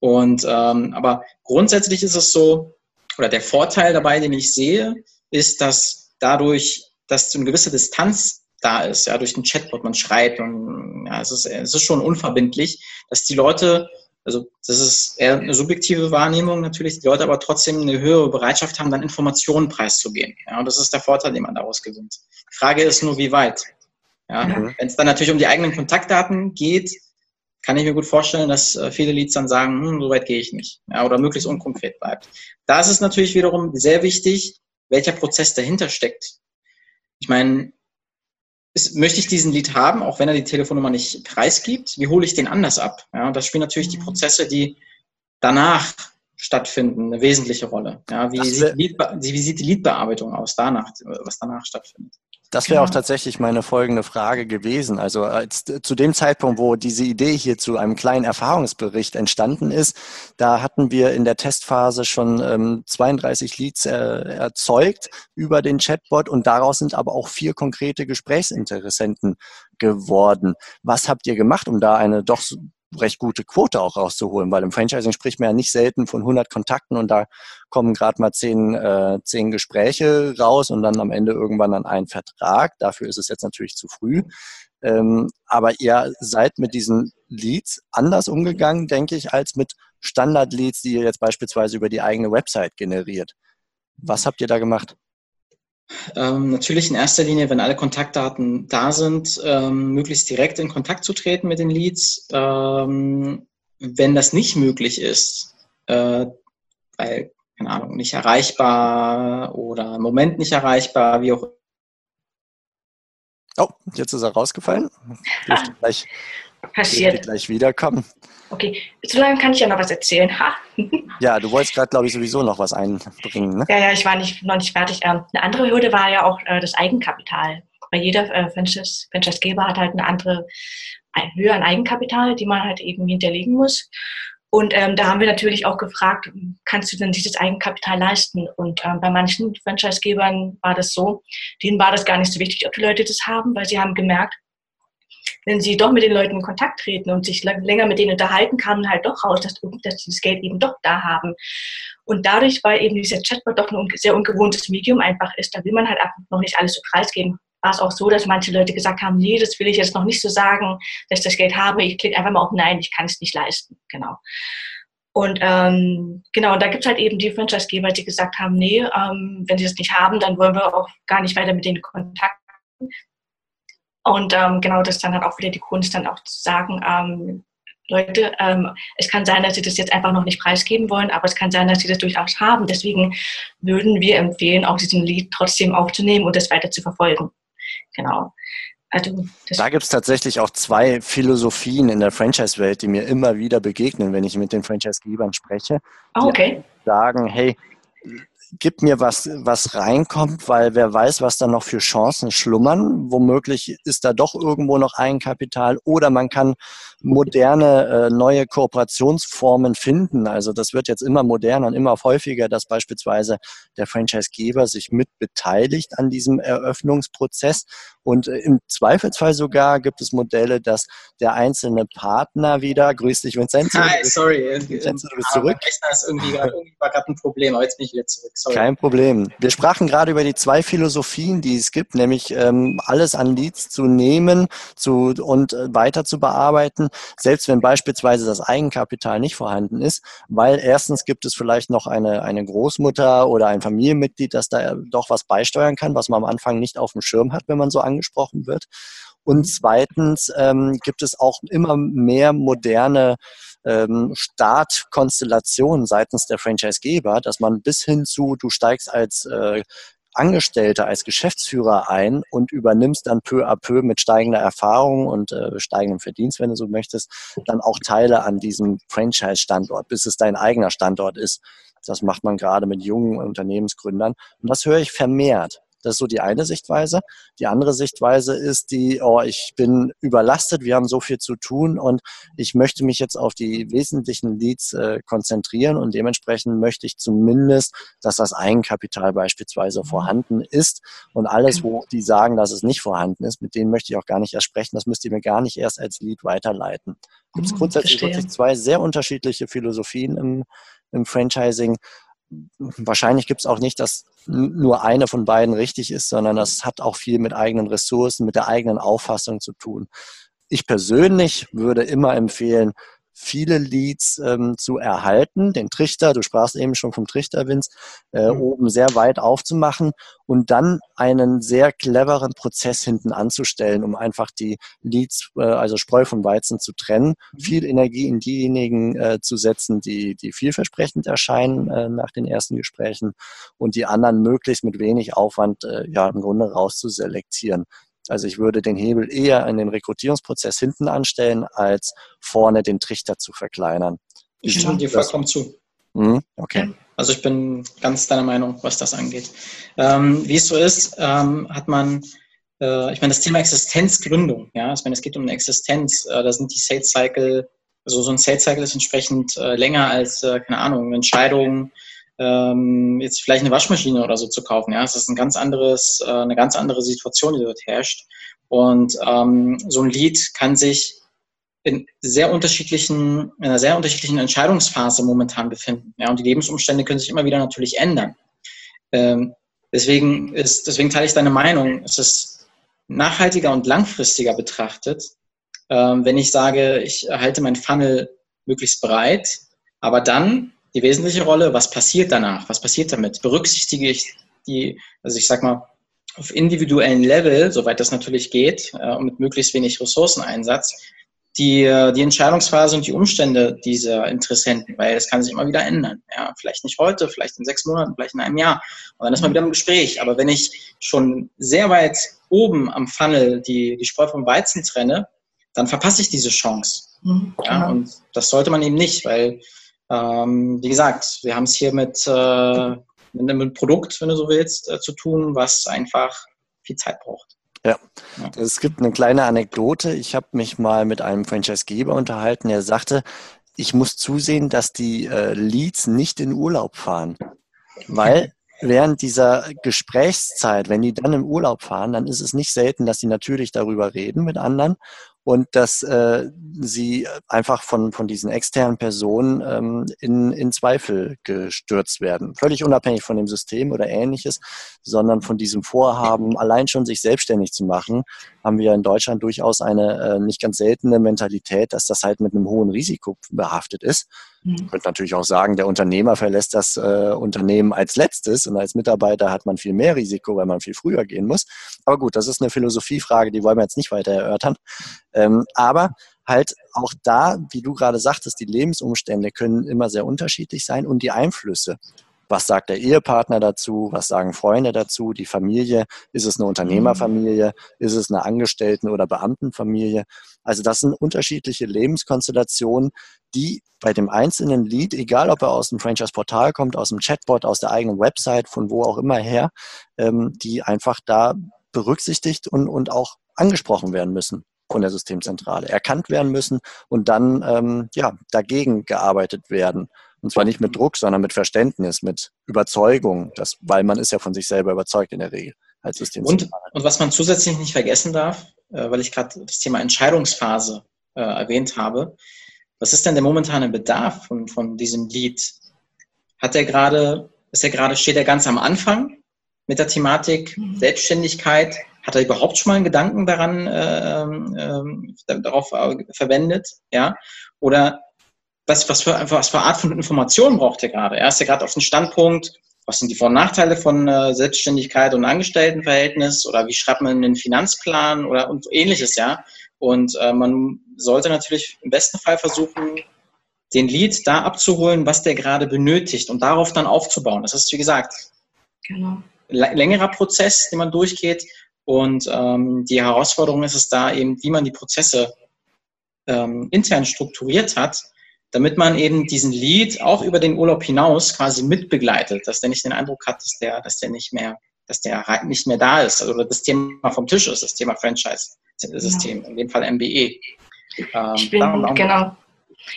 Speaker 2: Und ähm, aber grundsätzlich ist es so, oder der Vorteil dabei, den ich sehe, ist, dass dadurch, dass eine gewisse Distanz da ist, ja, durch den Chatbot, man schreibt und ja, es ist, es ist schon unverbindlich, dass die Leute, also das ist eher eine subjektive Wahrnehmung natürlich, die Leute aber trotzdem eine höhere Bereitschaft haben, dann Informationen preiszugeben. Ja, und das ist der Vorteil, den man daraus gewinnt. Die Frage ist nur, wie weit. Ja, mhm. Wenn es dann natürlich um die eigenen Kontaktdaten geht, kann ich mir gut vorstellen, dass äh, viele Leads dann sagen, hm, so weit gehe ich nicht. Ja, oder möglichst unkonkret bleibt. Da ist es natürlich wiederum sehr wichtig, welcher Prozess dahinter steckt. Ich meine, ist, möchte ich diesen Lead haben, auch wenn er die Telefonnummer nicht preisgibt? Wie hole ich den anders ab? Ja, das spielen natürlich die mhm. Prozesse, die danach stattfinden, eine wesentliche Rolle. Ja, wie, sieht Lead, wie sieht die Leadbearbeitung aus danach, was danach stattfindet?
Speaker 1: Das wäre genau. auch tatsächlich meine folgende Frage gewesen. Also als, zu dem Zeitpunkt, wo diese Idee hier zu einem kleinen Erfahrungsbericht entstanden ist, da hatten wir in der Testphase schon ähm, 32 Leads äh, erzeugt über den Chatbot und daraus sind aber auch vier konkrete Gesprächsinteressenten geworden. Was habt ihr gemacht, um da eine doch recht gute Quote auch rauszuholen, weil im Franchising spricht man ja nicht selten von 100 Kontakten und da kommen gerade mal zehn, äh, zehn Gespräche raus und dann am Ende irgendwann dann ein Vertrag. Dafür ist es jetzt natürlich zu früh. Ähm, aber ihr seid mit diesen Leads anders umgegangen, denke ich, als mit Standard-Leads, die ihr jetzt beispielsweise über die eigene Website generiert. Was habt ihr da gemacht?
Speaker 2: Ähm, natürlich in erster Linie, wenn alle Kontaktdaten da sind, ähm, möglichst direkt in Kontakt zu treten mit den Leads. Ähm, wenn das nicht möglich ist, äh, weil, keine Ahnung, nicht erreichbar oder im Moment nicht erreichbar, wie auch
Speaker 1: Oh, jetzt ist er rausgefallen. Dürfte gleich. Dürfte gleich wiederkommen.
Speaker 3: Okay, so lange kann ich ja noch was erzählen. Ha.
Speaker 1: Ja, du wolltest gerade, glaube ich, sowieso noch was einbringen. Ne?
Speaker 3: Ja, ja, ich war nicht, noch nicht fertig. Ähm, eine andere Hürde war ja auch äh, das Eigenkapital. Weil jeder äh, Franchise-Geber hat halt eine andere Höhe an Eigenkapital, die man halt eben hinterlegen muss. Und ähm, da haben wir natürlich auch gefragt, kannst du denn dieses Eigenkapital leisten? Und ähm, bei manchen Franchise-Gebern war das so, denen war das gar nicht so wichtig, ob die Leute das haben, weil sie haben gemerkt, wenn sie doch mit den Leuten in Kontakt treten und sich länger mit denen unterhalten, kamen halt doch raus, dass, dass sie das Geld eben doch da haben. Und dadurch, weil eben dieser Chatbot doch ein sehr ungewohntes Medium einfach ist, da will man halt einfach noch nicht alles so preisgeben. War es auch so, dass manche Leute gesagt haben, nee, das will ich jetzt noch nicht so sagen, dass ich das Geld habe. Ich klicke einfach mal auf Nein, ich kann es nicht leisten. Genau. Und ähm, genau, da gibt es halt eben die Franchise-Geber, die gesagt haben, nee, ähm, wenn sie das nicht haben, dann wollen wir auch gar nicht weiter mit denen kontakten. Und ähm, genau das ist dann halt auch wieder die Kunst, dann auch zu sagen, ähm, Leute, ähm, es kann sein, dass sie das jetzt einfach noch nicht preisgeben wollen, aber es kann sein, dass sie das durchaus haben. Deswegen würden wir empfehlen, auch diesen Lied trotzdem aufzunehmen und das weiter zu verfolgen. Genau.
Speaker 1: Also, da gibt es tatsächlich auch zwei Philosophien in der Franchise-Welt, die mir immer wieder begegnen, wenn ich mit den Franchise-Gebern spreche.
Speaker 3: Oh, okay.
Speaker 1: Die sagen, hey, gib mir was, was reinkommt, weil wer weiß, was da noch für Chancen schlummern. Womöglich ist da doch irgendwo noch Eigenkapital oder man kann moderne, äh, neue Kooperationsformen finden. Also das wird jetzt immer moderner und immer häufiger, dass beispielsweise der Franchisegeber sich mit beteiligt an diesem Eröffnungsprozess. Und äh, im Zweifelsfall sogar gibt es Modelle, dass der einzelne Partner wieder, grüß dich Vincenzo.
Speaker 2: Hi, sorry. Vincenzo, du bist ah, zurück. Rechner ist irgendwie gerade ein Problem, aber jetzt bin ich wieder zurück.
Speaker 1: Sorry. Kein Problem. Wir sprachen gerade über die zwei Philosophien, die es gibt, nämlich ähm, alles an Leads zu nehmen zu, und äh, weiter zu bearbeiten, selbst wenn beispielsweise das Eigenkapital nicht vorhanden ist, weil erstens gibt es vielleicht noch eine, eine Großmutter oder ein Familienmitglied, das da doch was beisteuern kann, was man am Anfang nicht auf dem Schirm hat, wenn man so angesprochen wird. Und mhm. zweitens ähm, gibt es auch immer mehr moderne ähm, Startkonstellation seitens der Franchisegeber, dass man bis hin zu, du steigst als äh, Angestellter, als Geschäftsführer ein und übernimmst dann peu à peu mit steigender Erfahrung und äh, steigendem Verdienst, wenn du so möchtest, dann auch Teile an diesem Franchise-Standort, bis es dein eigener Standort ist. Das macht man gerade mit jungen Unternehmensgründern. Und das höre ich vermehrt. Das ist so die eine Sichtweise. Die andere Sichtweise ist die, oh, ich bin überlastet, wir haben so viel zu tun und ich möchte mich jetzt auf die wesentlichen Leads äh, konzentrieren und dementsprechend möchte ich zumindest, dass das Eigenkapital beispielsweise mhm. vorhanden ist und alles, wo die sagen, dass es nicht vorhanden ist, mit denen möchte ich auch gar nicht erst sprechen. Das müsst ihr mir gar nicht erst als Lead weiterleiten. Gibt es mhm, grundsätzlich wirklich zwei sehr unterschiedliche Philosophien im, im Franchising wahrscheinlich gibt es auch nicht, dass nur eine von beiden richtig ist, sondern das hat auch viel mit eigenen Ressourcen, mit der eigenen Auffassung zu tun. Ich persönlich würde immer empfehlen, viele Leads ähm, zu erhalten, den Trichter, du sprachst eben schon vom Trichter, Vince, äh, mhm. oben sehr weit aufzumachen und dann einen sehr cleveren Prozess hinten anzustellen, um einfach die Leads, äh, also Spreu vom Weizen zu trennen, mhm. viel Energie in diejenigen äh, zu setzen, die, die vielversprechend erscheinen äh, nach den ersten Gesprächen und die anderen möglichst mit wenig Aufwand äh, ja im Grunde rauszuselektieren. Also ich würde den Hebel eher in den Rekrutierungsprozess hinten anstellen, als vorne den Trichter zu verkleinern.
Speaker 2: Ich stimme dir vollkommen zu.
Speaker 1: Mhm, okay.
Speaker 2: Also ich bin ganz deiner Meinung, was das angeht. Ähm, wie es so ist, ähm, hat man, äh, ich meine, das Thema Existenzgründung, ja, ich meine, es geht um eine Existenz, äh, da sind die Sales Cycle, also so ein Sales Cycle ist entsprechend äh, länger als, äh, keine Ahnung, Entscheidungen, ähm, jetzt vielleicht eine Waschmaschine oder so zu kaufen. Ja, es ist ein ganz anderes, äh, eine ganz andere Situation, die dort herrscht. Und ähm, so ein Lied kann sich in sehr unterschiedlichen, in einer sehr unterschiedlichen Entscheidungsphase momentan befinden. Ja, und die Lebensumstände können sich immer wieder natürlich ändern. Ähm, deswegen ist, deswegen teile ich deine Meinung. Es ist nachhaltiger und langfristiger betrachtet, ähm, wenn ich sage, ich halte mein Funnel möglichst breit, aber dann die wesentliche Rolle, was passiert danach, was passiert damit? Berücksichtige ich die, also ich sag mal, auf individuellen Level, soweit das natürlich geht, äh, mit möglichst wenig Ressourceneinsatz, die, äh, die Entscheidungsphase und die Umstände dieser Interessenten, weil es kann sich immer wieder ändern. Ja, vielleicht nicht heute, vielleicht in sechs Monaten, vielleicht in einem Jahr. Und dann ist man wieder im Gespräch. Aber wenn ich schon sehr weit oben am Funnel die, die Spreu vom Weizen trenne, dann verpasse ich diese Chance. Mhm, ja, genau. und das sollte man eben nicht, weil ähm, wie gesagt, wir haben es hier mit, äh, mit einem Produkt, wenn du so willst, äh, zu tun, was einfach viel Zeit braucht.
Speaker 1: Ja. es gibt eine kleine Anekdote. Ich habe mich mal mit einem Franchisegeber unterhalten, der sagte, ich muss zusehen, dass die äh, Leads nicht in Urlaub fahren. Weil während dieser Gesprächszeit, wenn die dann im Urlaub fahren, dann ist es nicht selten, dass sie natürlich darüber reden mit anderen und dass äh, sie einfach von, von diesen externen Personen ähm, in, in Zweifel gestürzt werden. Völlig unabhängig von dem System oder ähnliches, sondern von diesem Vorhaben, allein schon sich selbstständig zu machen, haben wir in Deutschland durchaus eine äh, nicht ganz seltene Mentalität, dass das halt mit einem hohen Risiko behaftet ist. Mhm. Man könnte natürlich auch sagen, der Unternehmer verlässt das äh, Unternehmen als letztes und als Mitarbeiter hat man viel mehr Risiko, weil man viel früher gehen muss. Aber gut, das ist eine Philosophiefrage, die wollen wir jetzt nicht weiter erörtern. Ähm, aber halt auch da, wie du gerade sagtest, die Lebensumstände können immer sehr unterschiedlich sein und die Einflüsse. Was sagt der Ehepartner dazu? Was sagen Freunde dazu? Die Familie? Ist es eine Unternehmerfamilie? Ist es eine Angestellten- oder Beamtenfamilie? Also das sind unterschiedliche Lebenskonstellationen, die bei dem einzelnen Lead, egal ob er aus dem Franchise-Portal kommt, aus dem Chatbot, aus der eigenen Website, von wo auch immer her, ähm, die einfach da berücksichtigt und, und auch angesprochen werden müssen von der Systemzentrale, erkannt werden müssen und dann ähm, ja, dagegen gearbeitet werden. Und zwar nicht mit Druck, sondern mit Verständnis, mit Überzeugung, das, weil man ist ja von sich selber überzeugt in der Regel als
Speaker 2: Systemzentrale. Und, und was man zusätzlich nicht vergessen darf, äh, weil ich gerade das Thema Entscheidungsphase äh, erwähnt habe, was ist denn der momentane Bedarf von, von diesem Lead? Hat er gerade, ist er gerade, steht er ganz am Anfang mit der Thematik mhm. Selbstständigkeit? Hat er überhaupt schon mal einen Gedanken daran äh, äh, darauf äh, verwendet? Ja? Oder was, was, für, was für Art von Informationen braucht er gerade? Er ist ja gerade auf dem Standpunkt, was sind die Vor- und Nachteile von äh, Selbstständigkeit und Angestelltenverhältnis oder wie schreibt man einen Finanzplan oder und ähnliches, ja. Und äh, man sollte natürlich im besten Fall versuchen, den Lead da abzuholen, was der gerade benötigt und darauf dann aufzubauen. Das ist, wie gesagt, genau. längerer Prozess, den man durchgeht. Und ähm, die Herausforderung ist es da eben, wie man die Prozesse ähm, intern strukturiert hat, damit man eben diesen Lead auch über den Urlaub hinaus quasi mitbegleitet, dass der nicht den Eindruck hat, dass der, dass der nicht mehr, dass der nicht mehr da ist, also das Thema vom Tisch ist, das Thema Franchise-System, ja. in dem Fall MBE.
Speaker 3: Ähm, ich bin, darum, genau.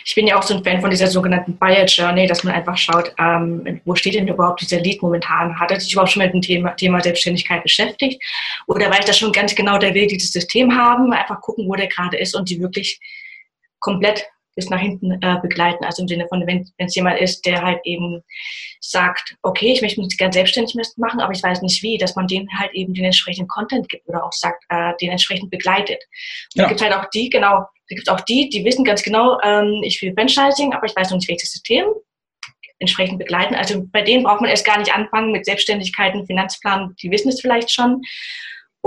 Speaker 3: Ich bin ja auch so ein Fan von dieser sogenannten Buyer Journey, dass man einfach schaut, ähm, wo steht denn überhaupt dieser Lead momentan? Hat er sich überhaupt schon mit dem Thema, Thema Selbstständigkeit beschäftigt? Oder weiß er schon ganz genau, der will dieses System haben? Einfach gucken, wo der gerade ist und die wirklich komplett bis nach hinten äh, begleiten. Also im Sinne von, wenn es jemand ist, der halt eben sagt, okay, ich möchte mich gerne selbstständig machen, aber ich weiß nicht wie, dass man dem halt eben den entsprechenden Content gibt oder auch sagt, äh, den entsprechend begleitet. Und ja. Da gibt halt auch die, genau, da gibt es auch die, die wissen ganz genau, ähm, ich will Franchising, aber ich weiß noch nicht, welches System entsprechend begleiten. Also bei denen braucht man erst gar nicht anfangen mit Selbstständigkeiten, Finanzplan, die wissen es vielleicht schon.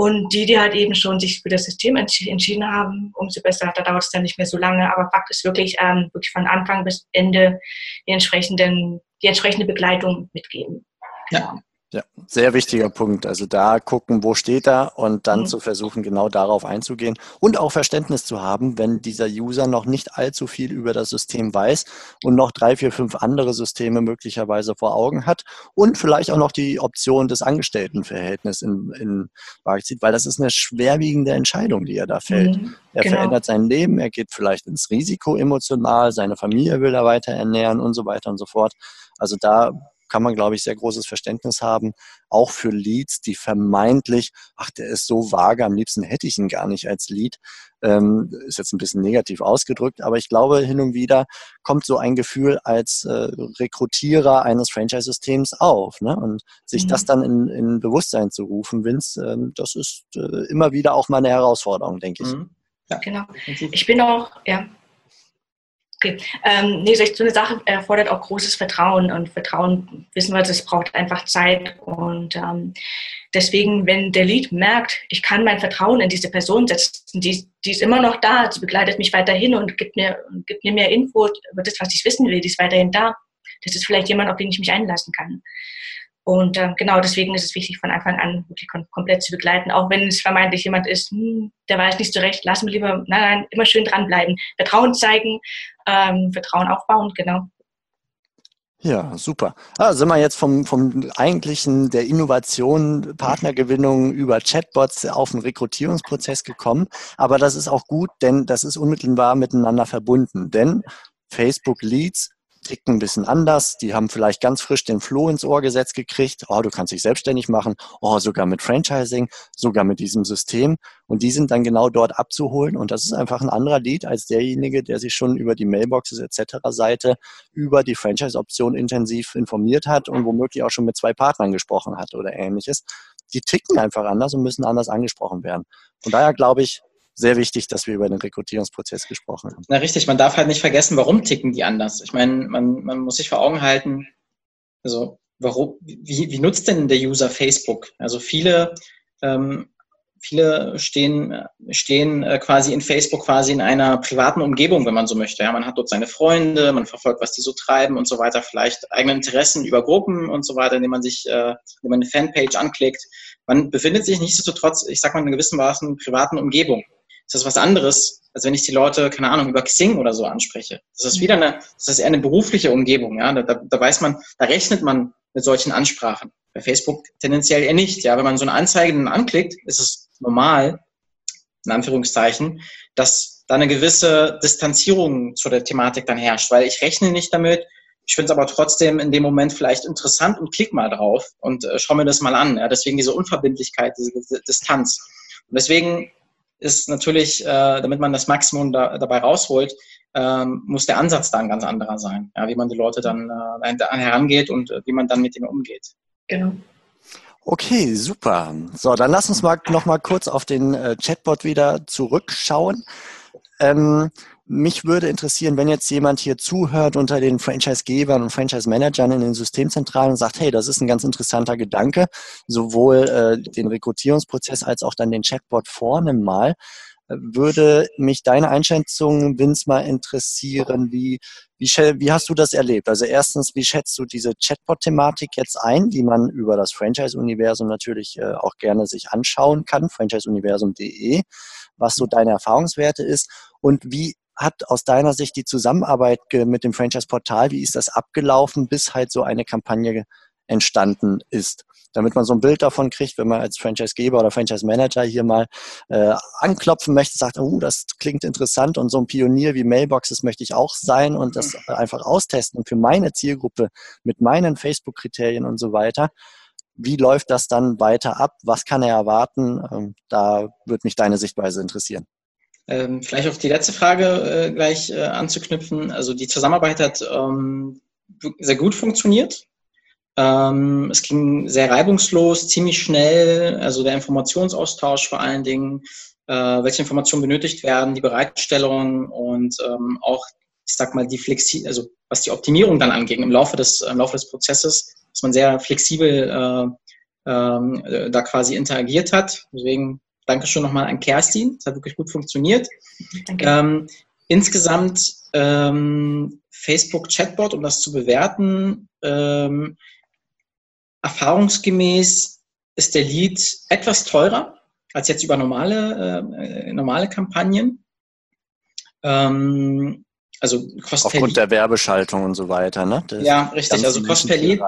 Speaker 3: Und die, die halt eben schon sich für das System entschieden haben, umso besser, da dauert es dann nicht mehr so lange. Aber Fakt ist wirklich, ähm, wirklich von Anfang bis Ende die, entsprechenden, die entsprechende Begleitung mitgeben.
Speaker 1: Ja. Ja, sehr wichtiger Punkt. Also da gucken, wo steht er und dann mhm. zu versuchen, genau darauf einzugehen und auch Verständnis zu haben, wenn dieser User noch nicht allzu viel über das System weiß und noch drei, vier, fünf andere Systeme möglicherweise vor Augen hat und vielleicht auch noch die Option des Angestelltenverhältnisses in, in Waage zieht, weil das ist eine schwerwiegende Entscheidung, die er da fällt. Mhm, er genau. verändert sein Leben, er geht vielleicht ins Risiko emotional, seine Familie will er weiter ernähren und so weiter und so fort. Also da kann man, glaube ich, sehr großes Verständnis haben, auch für Leads, die vermeintlich, ach, der ist so vage, am liebsten hätte ich ihn gar nicht als Lead. Ähm, ist jetzt ein bisschen negativ ausgedrückt, aber ich glaube, hin und wieder kommt so ein Gefühl als äh, Rekrutierer eines Franchise-Systems auf. Ne? Und sich mhm. das dann in, in Bewusstsein zu rufen, Vince, äh, das ist äh, immer wieder auch mal eine Herausforderung, denke ich. Mhm.
Speaker 3: Ja, genau. Ich bin auch, ja, Okay. Ähm, nee, so eine Sache erfordert auch großes Vertrauen und Vertrauen, wissen wir, das braucht einfach Zeit und ähm, deswegen, wenn der Lead merkt, ich kann mein Vertrauen in diese Person setzen, die, die ist immer noch da, sie begleitet mich weiterhin und gibt mir, gibt mir mehr Info über das, was ich wissen will, die ist weiterhin da. Das ist vielleicht jemand, auf den ich mich einlassen kann. Und äh, genau deswegen ist es wichtig, von Anfang an wirklich kom komplett zu begleiten, auch wenn es vermeintlich jemand ist, hm, der weiß nicht so recht, lassen wir lieber, nein, nein, immer schön dranbleiben. Vertrauen zeigen, ähm, Vertrauen aufbauen, genau.
Speaker 1: Ja, super. Ah, sind wir jetzt vom, vom eigentlichen der Innovation, Partnergewinnung über Chatbots auf den Rekrutierungsprozess gekommen. Aber das ist auch gut, denn das ist unmittelbar miteinander verbunden. Denn Facebook Leads ticken ein bisschen anders. Die haben vielleicht ganz frisch den Floh ins Ohr gesetzt gekriegt. Oh, du kannst dich selbstständig machen. Oh, sogar mit Franchising, sogar mit diesem System. Und die sind dann genau dort abzuholen. Und das ist einfach ein anderer Lead als derjenige, der sich schon über die Mailboxes etc. Seite über die Franchise-Option intensiv informiert hat und womöglich auch schon mit zwei Partnern gesprochen hat oder ähnliches. die ticken einfach anders und müssen anders angesprochen werden. Von daher glaube ich, sehr wichtig, dass wir über den Rekrutierungsprozess gesprochen haben.
Speaker 2: Na richtig, man darf halt nicht vergessen, warum ticken die anders. Ich meine, man, man muss sich vor Augen halten, also warum, wie, wie nutzt denn der User Facebook? Also viele ähm, viele stehen, stehen äh, quasi in Facebook quasi in einer privaten Umgebung, wenn man so möchte. Ja, man hat dort seine Freunde, man verfolgt, was die so treiben und so weiter, vielleicht eigene Interessen über Gruppen und so weiter, indem man sich, äh, indem man eine Fanpage anklickt. Man befindet sich nichtsdestotrotz, ich sag mal, in einer gewissen Maßen privaten Umgebung. Das ist was anderes, als wenn ich die Leute, keine Ahnung, über Xing oder so anspreche. Das ist wieder eine, das ist eher eine berufliche Umgebung, ja. Da, da, da weiß man, da rechnet man mit solchen Ansprachen. Bei Facebook tendenziell eher nicht. Ja, wenn man so eine Anzeige dann anklickt, ist es normal, in Anführungszeichen, dass da eine gewisse Distanzierung zu der Thematik dann herrscht, weil ich rechne nicht damit. Ich finde es aber trotzdem in dem Moment vielleicht interessant und klick mal drauf und äh, schau mir das mal an. Ja, deswegen diese Unverbindlichkeit, diese Distanz. Und deswegen ist natürlich, äh, damit man das Maximum da, dabei rausholt, ähm, muss der Ansatz da ein ganz anderer sein, ja, wie man die Leute dann äh, herangeht und äh, wie man dann mit ihnen umgeht. Genau.
Speaker 1: Okay, super. So, dann lass uns mal noch mal kurz auf den äh, Chatbot wieder zurückschauen. Ähm, mich würde interessieren, wenn jetzt jemand hier zuhört unter den Franchise-Gebern und Franchise-Managern in den Systemzentralen und sagt, hey, das ist ein ganz interessanter Gedanke, sowohl äh, den Rekrutierungsprozess als auch dann den Chatbot vorne mal würde mich deine Einschätzung, Vince, mal interessieren. Wie, wie, wie hast du das erlebt? Also erstens, wie schätzt du diese Chatbot-Thematik jetzt ein, die man über das Franchise-Universum natürlich äh, auch gerne sich anschauen kann, franchiseuniversum.de, was so deine Erfahrungswerte ist und wie hat aus deiner Sicht die Zusammenarbeit mit dem Franchise-Portal, wie ist das abgelaufen, bis halt so eine Kampagne entstanden ist? damit man so ein Bild davon kriegt, wenn man als Franchise-Geber oder Franchise-Manager hier mal äh, anklopfen möchte, sagt, oh, das klingt interessant und so ein Pionier wie Mailboxes möchte ich auch sein und das mhm. einfach austesten für meine Zielgruppe mit meinen Facebook-Kriterien und so weiter. Wie läuft das dann weiter ab? Was kann er erwarten? Ähm, da würde mich deine Sichtweise interessieren.
Speaker 2: Ähm, vielleicht auf die letzte Frage äh, gleich äh, anzuknüpfen. Also die Zusammenarbeit hat ähm, sehr gut funktioniert. Ähm, es ging sehr reibungslos, ziemlich schnell, also der Informationsaustausch vor allen Dingen, äh, welche Informationen benötigt werden, die Bereitstellung und ähm, auch, ich sag mal, die Flexi also was die Optimierung dann angeht im Laufe des, im Laufe des Prozesses, dass man sehr flexibel äh, äh, da quasi interagiert hat. Deswegen danke schon nochmal an Kerstin, es hat wirklich gut funktioniert. Danke. Ähm, insgesamt ähm, Facebook Chatbot, um das zu bewerten, ähm, Erfahrungsgemäß ist der Lead etwas teurer als jetzt über normale, äh, normale Kampagnen.
Speaker 1: Ähm, also Kost Aufgrund der Werbeschaltung und so weiter, ne?
Speaker 2: Das ja, richtig. Also Kost per Lead.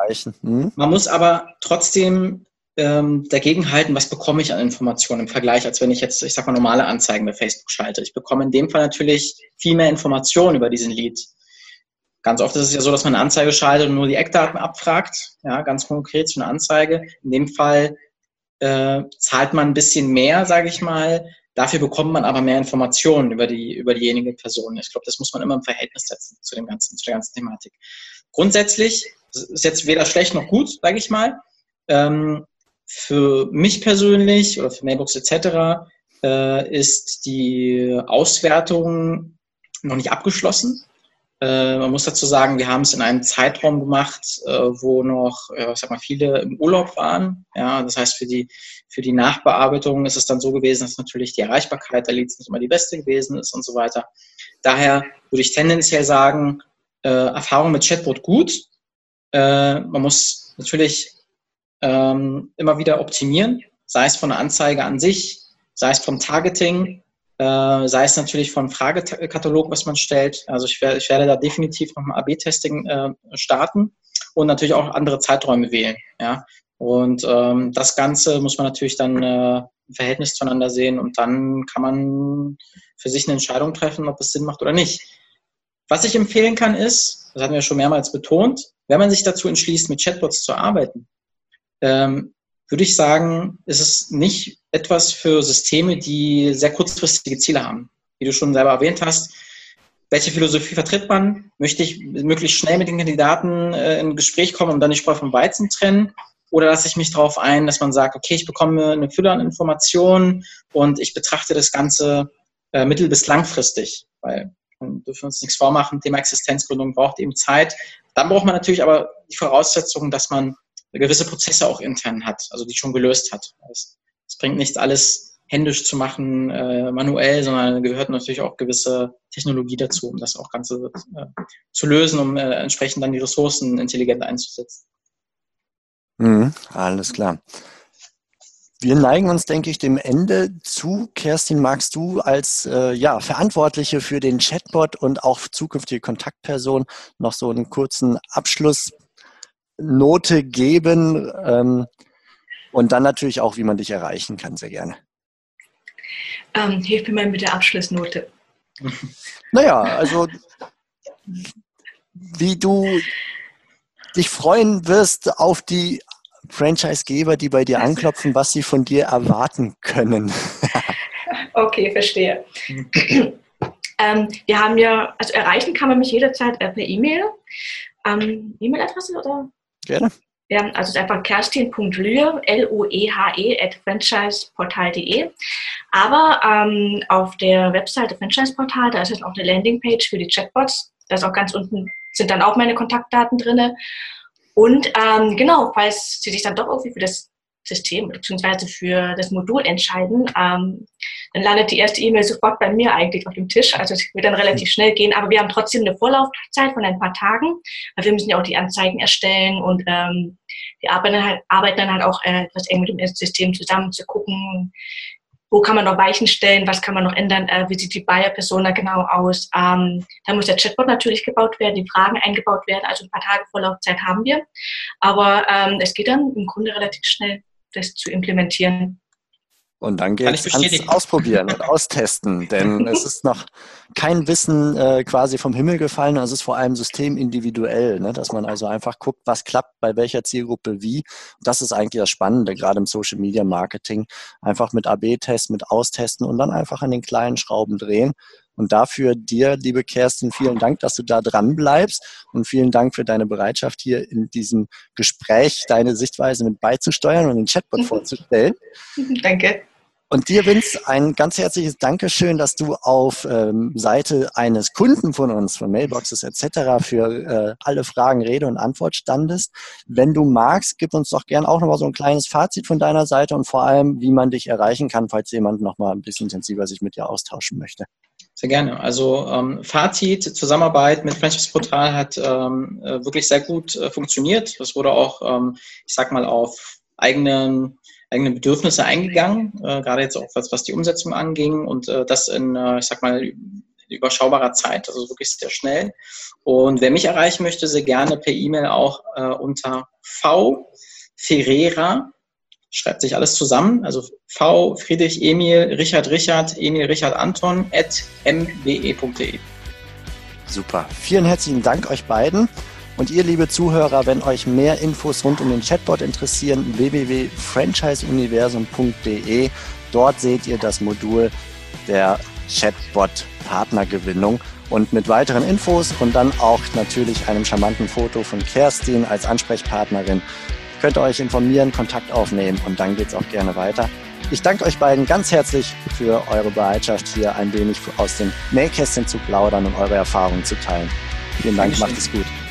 Speaker 2: Hm? Man muss aber trotzdem ähm, dagegen halten, was bekomme ich an Informationen im Vergleich, als wenn ich jetzt, ich sag mal, normale Anzeigen bei Facebook schalte. Ich bekomme in dem Fall natürlich viel mehr Informationen über diesen Lead. Ganz oft ist es ja so, dass man eine Anzeige schaltet und nur die Eckdaten abfragt, ja, ganz konkret zu einer Anzeige. In dem Fall äh, zahlt man ein bisschen mehr, sage ich mal. Dafür bekommt man aber mehr Informationen über die über diejenige Person. Ich glaube, das muss man immer im Verhältnis setzen zu dem ganzen zu der ganzen Thematik. Grundsätzlich ist jetzt weder schlecht noch gut, sage ich mal. Ähm, für mich persönlich oder für Mailbox etc. Äh, ist die Auswertung noch nicht abgeschlossen. Äh, man muss dazu sagen, wir haben es in einem Zeitraum gemacht, äh, wo noch, äh, ich sag mal, viele im Urlaub waren. Ja, das heißt, für die, für die Nachbearbeitung ist es dann so gewesen, dass natürlich die Erreichbarkeit der Leads nicht immer die beste gewesen ist und so weiter. Daher würde ich tendenziell sagen, äh, Erfahrung mit Chatbot gut. Äh, man muss natürlich ähm, immer wieder optimieren, sei es von der Anzeige an sich, sei es vom Targeting, äh, sei es natürlich von Fragekatalog, was man stellt. Also ich werde, ich werde da definitiv nochmal AB-Testing äh, starten und natürlich auch andere Zeiträume wählen. Ja? Und ähm, das Ganze muss man natürlich dann äh, im Verhältnis zueinander sehen und dann kann man für sich eine Entscheidung treffen, ob es Sinn macht oder nicht. Was ich empfehlen kann ist, das hatten wir schon mehrmals betont, wenn man sich dazu entschließt, mit Chatbots zu arbeiten, ähm, würde ich sagen, ist es nicht etwas für Systeme, die sehr kurzfristige Ziele haben. Wie du schon selber erwähnt hast, welche Philosophie vertritt man? Möchte ich möglichst schnell mit den Kandidaten äh, in Gespräch kommen und dann die Spreu vom Weizen trennen? Oder lasse ich mich darauf ein, dass man sagt, okay, ich bekomme eine Fülle an Informationen und ich betrachte das Ganze äh, mittel- bis langfristig, weil wir dürfen uns nichts vormachen, Thema Existenzgründung braucht eben Zeit. Dann braucht man natürlich aber die Voraussetzung, dass man gewisse Prozesse auch intern hat, also die schon gelöst hat. Es, es bringt nichts, alles händisch zu machen, äh, manuell, sondern gehört natürlich auch gewisse Technologie dazu, um das auch Ganze äh, zu lösen, um äh, entsprechend dann die Ressourcen intelligent einzusetzen.
Speaker 1: Mhm, alles klar. Wir neigen uns, denke ich, dem Ende zu. Kerstin, magst du als äh, ja, Verantwortliche für den Chatbot und auch zukünftige Kontaktperson noch so einen kurzen Abschlussnote geben ähm, und dann natürlich auch, wie man dich erreichen kann, sehr gerne.
Speaker 3: Ähm, hilf mir mal mit der Abschlussnote.
Speaker 1: Naja, also wie du dich freuen wirst auf die Franchisegeber, die bei dir anklopfen, was sie von dir erwarten können.
Speaker 3: okay, verstehe. ähm, wir haben ja, also erreichen kann man mich jederzeit äh, per E-Mail. Ähm, E-Mail-Adresse oder?
Speaker 1: Gerne.
Speaker 3: Ja, also es ist einfach kerstin.lühe, L-U-E-H-E, at franchiseportal.de. Aber ähm, auf der Webseite Franchise-Portal, da ist jetzt auch eine Landingpage für die Chatbots. Da ist auch ganz unten, sind dann auch meine Kontaktdaten drin. Und ähm, genau, falls Sie sich dann doch irgendwie für das System bzw. für das Modul entscheiden, ähm, dann landet die erste E-Mail sofort bei mir eigentlich auf dem Tisch. Also es wird dann relativ schnell gehen, aber wir haben trotzdem eine Vorlaufzeit von ein paar Tagen, weil wir müssen ja auch die Anzeigen erstellen und ähm, wir arbeiten, halt, arbeiten dann halt auch äh, etwas eng mit dem System zusammen zu gucken, wo kann man noch Weichen stellen, was kann man noch ändern, äh, wie sieht die Buyer-Persona genau aus. Ähm, da muss der Chatbot natürlich gebaut werden, die Fragen eingebaut werden, also ein paar Tage Vorlaufzeit haben wir. Aber ähm, es geht dann im Grunde relativ schnell, das zu implementieren.
Speaker 1: Und dann geht es ans Ausprobieren und Austesten, denn es ist noch kein Wissen äh, quasi vom Himmel gefallen, es ist vor allem systemindividuell, ne? dass man also einfach guckt, was klappt bei welcher Zielgruppe wie. Und das ist eigentlich das Spannende, gerade im Social Media Marketing, einfach mit AB-Tests, mit Austesten und dann einfach an den kleinen Schrauben drehen. Und dafür dir, liebe Kerstin, vielen Dank, dass du da dran bleibst und vielen Dank für deine Bereitschaft hier in diesem Gespräch deine Sichtweise mit beizusteuern und den Chatbot mhm. vorzustellen.
Speaker 3: Danke.
Speaker 1: Und dir, Vince, ein ganz herzliches Dankeschön, dass du auf ähm, Seite eines Kunden von uns, von Mailboxes etc. für äh, alle Fragen Rede und Antwort standest. Wenn du magst, gib uns doch gern auch nochmal so ein kleines Fazit von deiner Seite und vor allem, wie man dich erreichen kann, falls jemand nochmal ein bisschen intensiver sich mit dir austauschen möchte.
Speaker 2: Sehr gerne. Also ähm, Fazit, Zusammenarbeit mit Franchise Portal hat ähm, äh, wirklich sehr gut äh, funktioniert. Das wurde auch, ähm, ich sag mal, auf eigenen eigene Bedürfnisse eingegangen, äh, gerade jetzt auch was, was die Umsetzung anging und äh, das in, äh, ich sag mal, überschaubarer Zeit, also wirklich sehr schnell. Und wer mich erreichen möchte, sehr gerne per E-Mail auch äh, unter v Ferreira, schreibt sich alles zusammen, also v Friedrich Emil Richard Richard Emil Richard Anton at mbe.de.
Speaker 1: Super. Vielen herzlichen Dank euch beiden. Und ihr, liebe Zuhörer, wenn euch mehr Infos rund um den Chatbot interessieren, www.franchiseuniversum.de. Dort seht ihr das Modul der Chatbot-Partnergewinnung und mit weiteren Infos und dann auch natürlich einem charmanten Foto von Kerstin als Ansprechpartnerin könnt ihr euch informieren, Kontakt aufnehmen und dann geht's auch gerne weiter. Ich danke euch beiden ganz herzlich für eure Bereitschaft, hier ein wenig aus dem Nähkästchen zu plaudern und eure Erfahrungen zu teilen. Vielen Dank, macht es gut.